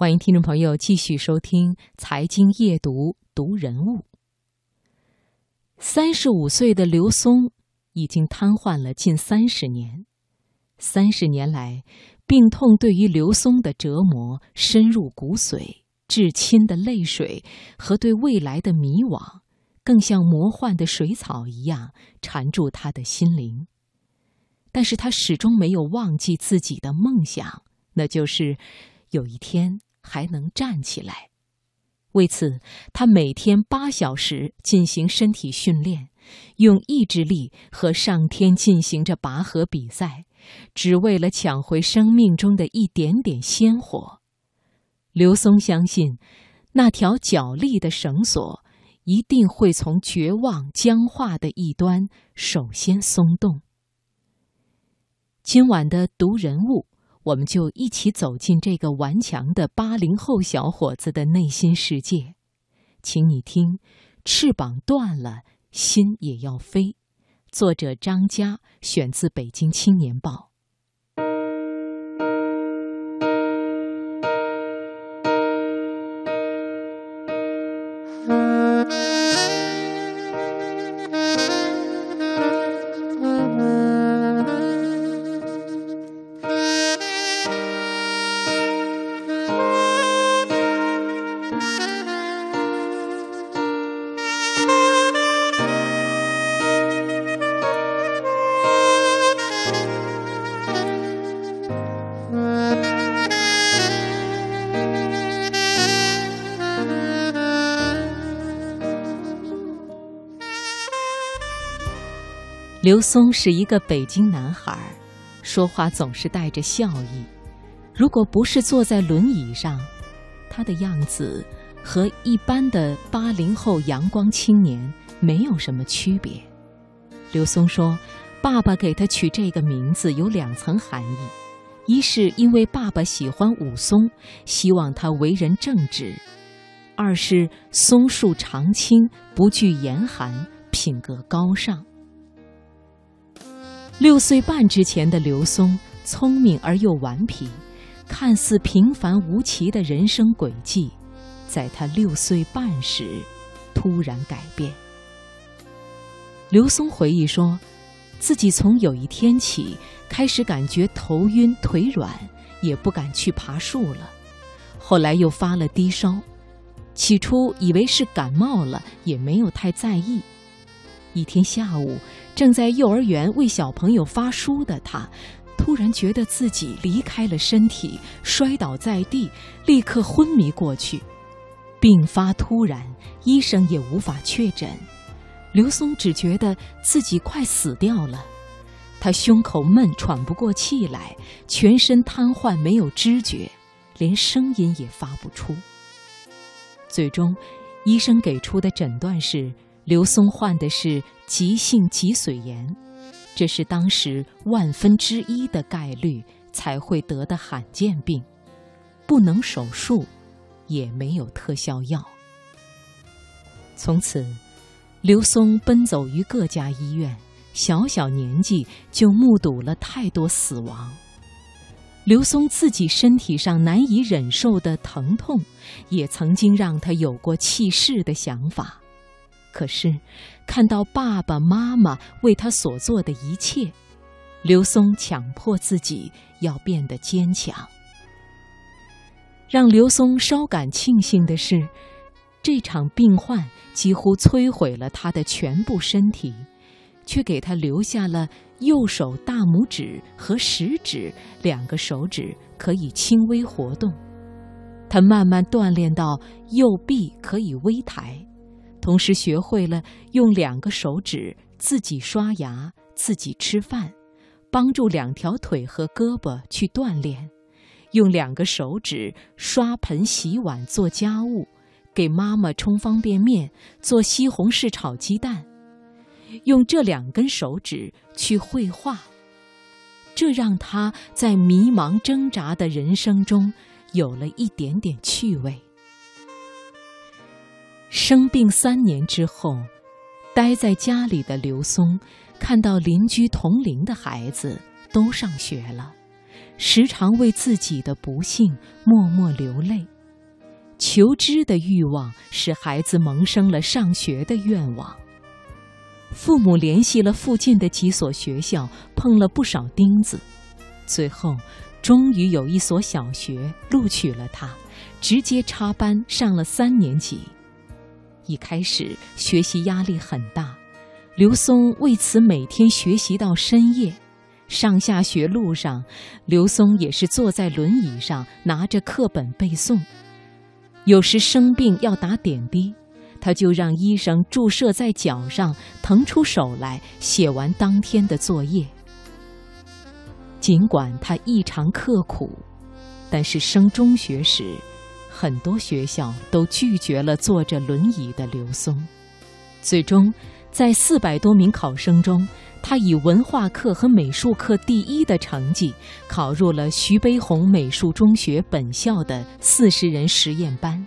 欢迎听众朋友继续收听《财经夜读》，读人物。三十五岁的刘松已经瘫痪了近三十年，三十年来，病痛对于刘松的折磨深入骨髓，至亲的泪水和对未来的迷惘，更像魔幻的水草一样缠住他的心灵。但是他始终没有忘记自己的梦想，那就是有一天。还能站起来，为此，他每天八小时进行身体训练，用意志力和上天进行着拔河比赛，只为了抢回生命中的一点点鲜活。刘松相信，那条角力的绳索一定会从绝望僵化的一端首先松动。今晚的读人物。我们就一起走进这个顽强的八零后小伙子的内心世界，请你听：翅膀断了，心也要飞。作者张嘉，选自《北京青年报》。刘松是一个北京男孩，说话总是带着笑意。如果不是坐在轮椅上，他的样子和一般的八零后阳光青年没有什么区别。刘松说：“爸爸给他取这个名字有两层含义，一是因为爸爸喜欢武松，希望他为人正直；二是松树常青，不惧严寒，品格高尚。”六岁半之前的刘松，聪明而又顽皮，看似平凡无奇的人生轨迹，在他六岁半时突然改变。刘松回忆说，自己从有一天起开始感觉头晕腿软，也不敢去爬树了。后来又发了低烧，起初以为是感冒了，也没有太在意。一天下午，正在幼儿园为小朋友发书的他，突然觉得自己离开了身体，摔倒在地，立刻昏迷过去。病发突然，医生也无法确诊。刘松只觉得自己快死掉了，他胸口闷，喘不过气来，全身瘫痪，没有知觉，连声音也发不出。最终，医生给出的诊断是。刘松患的是急性脊髓炎，这是当时万分之一的概率才会得的罕见病，不能手术，也没有特效药。从此，刘松奔走于各家医院，小小年纪就目睹了太多死亡。刘松自己身体上难以忍受的疼痛，也曾经让他有过弃世的想法。可是，看到爸爸妈妈为他所做的一切，刘松强迫自己要变得坚强。让刘松稍感庆幸的是，这场病患几乎摧毁了他的全部身体，却给他留下了右手大拇指和食指两个手指可以轻微活动。他慢慢锻炼到右臂可以微抬。同时学会了用两个手指自己刷牙、自己吃饭，帮助两条腿和胳膊去锻炼；用两个手指刷盆、洗碗、做家务，给妈妈冲方便面、做西红柿炒鸡蛋；用这两根手指去绘画，这让他在迷茫挣扎的人生中有了一点点趣味。生病三年之后，待在家里的刘松，看到邻居同龄的孩子都上学了，时常为自己的不幸默默流泪。求知的欲望使孩子萌生了上学的愿望。父母联系了附近的几所学校，碰了不少钉子，最后终于有一所小学录取了他，直接插班上了三年级。一开始学习压力很大，刘松为此每天学习到深夜。上下学路上，刘松也是坐在轮椅上拿着课本背诵。有时生病要打点滴。他就让医生注射在脚上，腾出手来写完当天的作业。尽管他异常刻苦，但是升中学时，很多学校都拒绝了坐着轮椅的刘松。最终，在四百多名考生中，他以文化课和美术课第一的成绩，考入了徐悲鸿美术中学本校的四十人实验班。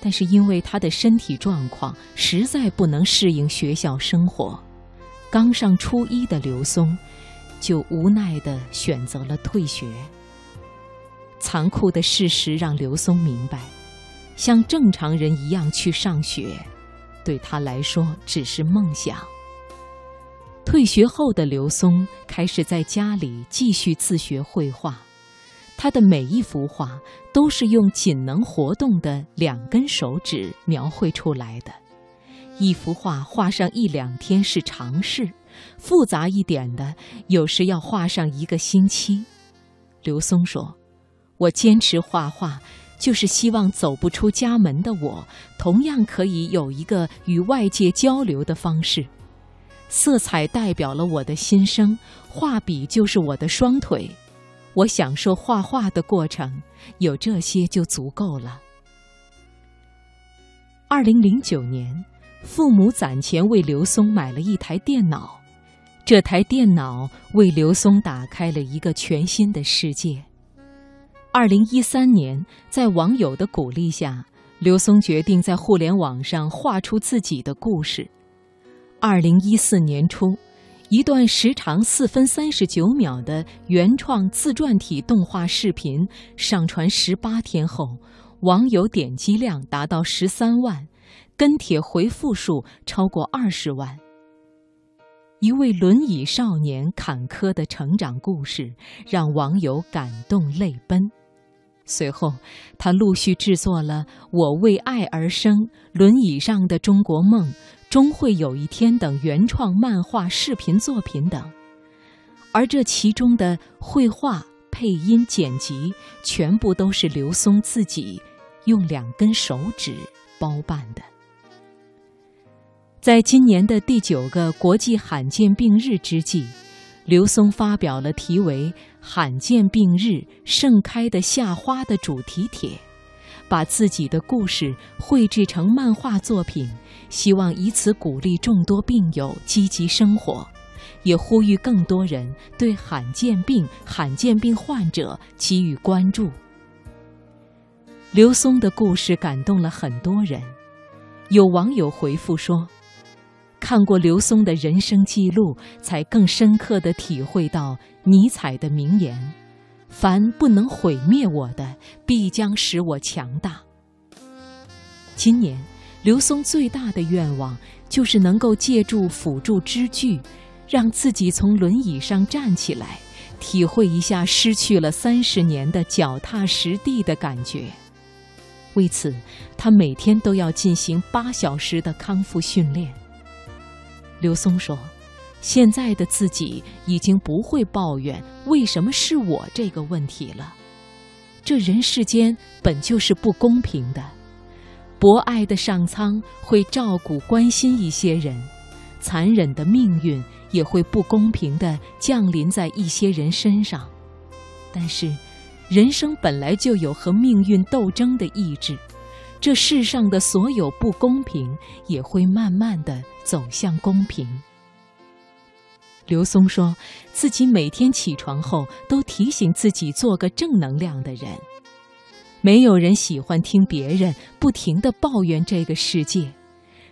但是因为他的身体状况实在不能适应学校生活，刚上初一的刘松就无奈地选择了退学。残酷的事实让刘松明白，像正常人一样去上学，对他来说只是梦想。退学后的刘松开始在家里继续自学绘画。他的每一幅画都是用仅能活动的两根手指描绘出来的，一幅画画上一两天是常事，复杂一点的有时要画上一个星期。刘松说：“我坚持画画，就是希望走不出家门的我，同样可以有一个与外界交流的方式。色彩代表了我的心声，画笔就是我的双腿。”我享受画画的过程，有这些就足够了。二零零九年，父母攒钱为刘松买了一台电脑，这台电脑为刘松打开了一个全新的世界。二零一三年，在网友的鼓励下，刘松决定在互联网上画出自己的故事。二零一四年初。一段时长四分三十九秒的原创自传体动画视频上传十八天后，网友点击量达到十三万，跟帖回复数超过二十万。一位轮椅少年坎坷的成长故事让网友感动泪奔。随后，他陆续制作了《我为爱而生》《轮椅上的中国梦》。终会有一天等原创漫画、视频作品等，而这其中的绘画、配音、剪辑，全部都是刘松自己用两根手指包办的。在今年的第九个国际罕见病日之际，刘松发表了题为《罕见病日盛开的夏花》的主题帖。把自己的故事绘制成漫画作品，希望以此鼓励众多病友积极生活，也呼吁更多人对罕见病、罕见病患者给予关注。刘松的故事感动了很多人，有网友回复说：“看过刘松的人生记录，才更深刻地体会到尼采的名言。”凡不能毁灭我的，必将使我强大。今年，刘松最大的愿望就是能够借助辅助支具，让自己从轮椅上站起来，体会一下失去了三十年的脚踏实地的感觉。为此，他每天都要进行八小时的康复训练。刘松说。现在的自己已经不会抱怨为什么是我这个问题了。这人世间本就是不公平的，博爱的上苍会照顾关心一些人，残忍的命运也会不公平的降临在一些人身上。但是，人生本来就有和命运斗争的意志，这世上的所有不公平也会慢慢的走向公平。刘松说自己每天起床后都提醒自己做个正能量的人。没有人喜欢听别人不停的抱怨这个世界，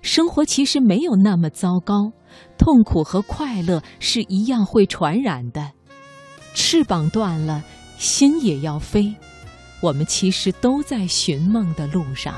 生活其实没有那么糟糕，痛苦和快乐是一样会传染的。翅膀断了，心也要飞。我们其实都在寻梦的路上。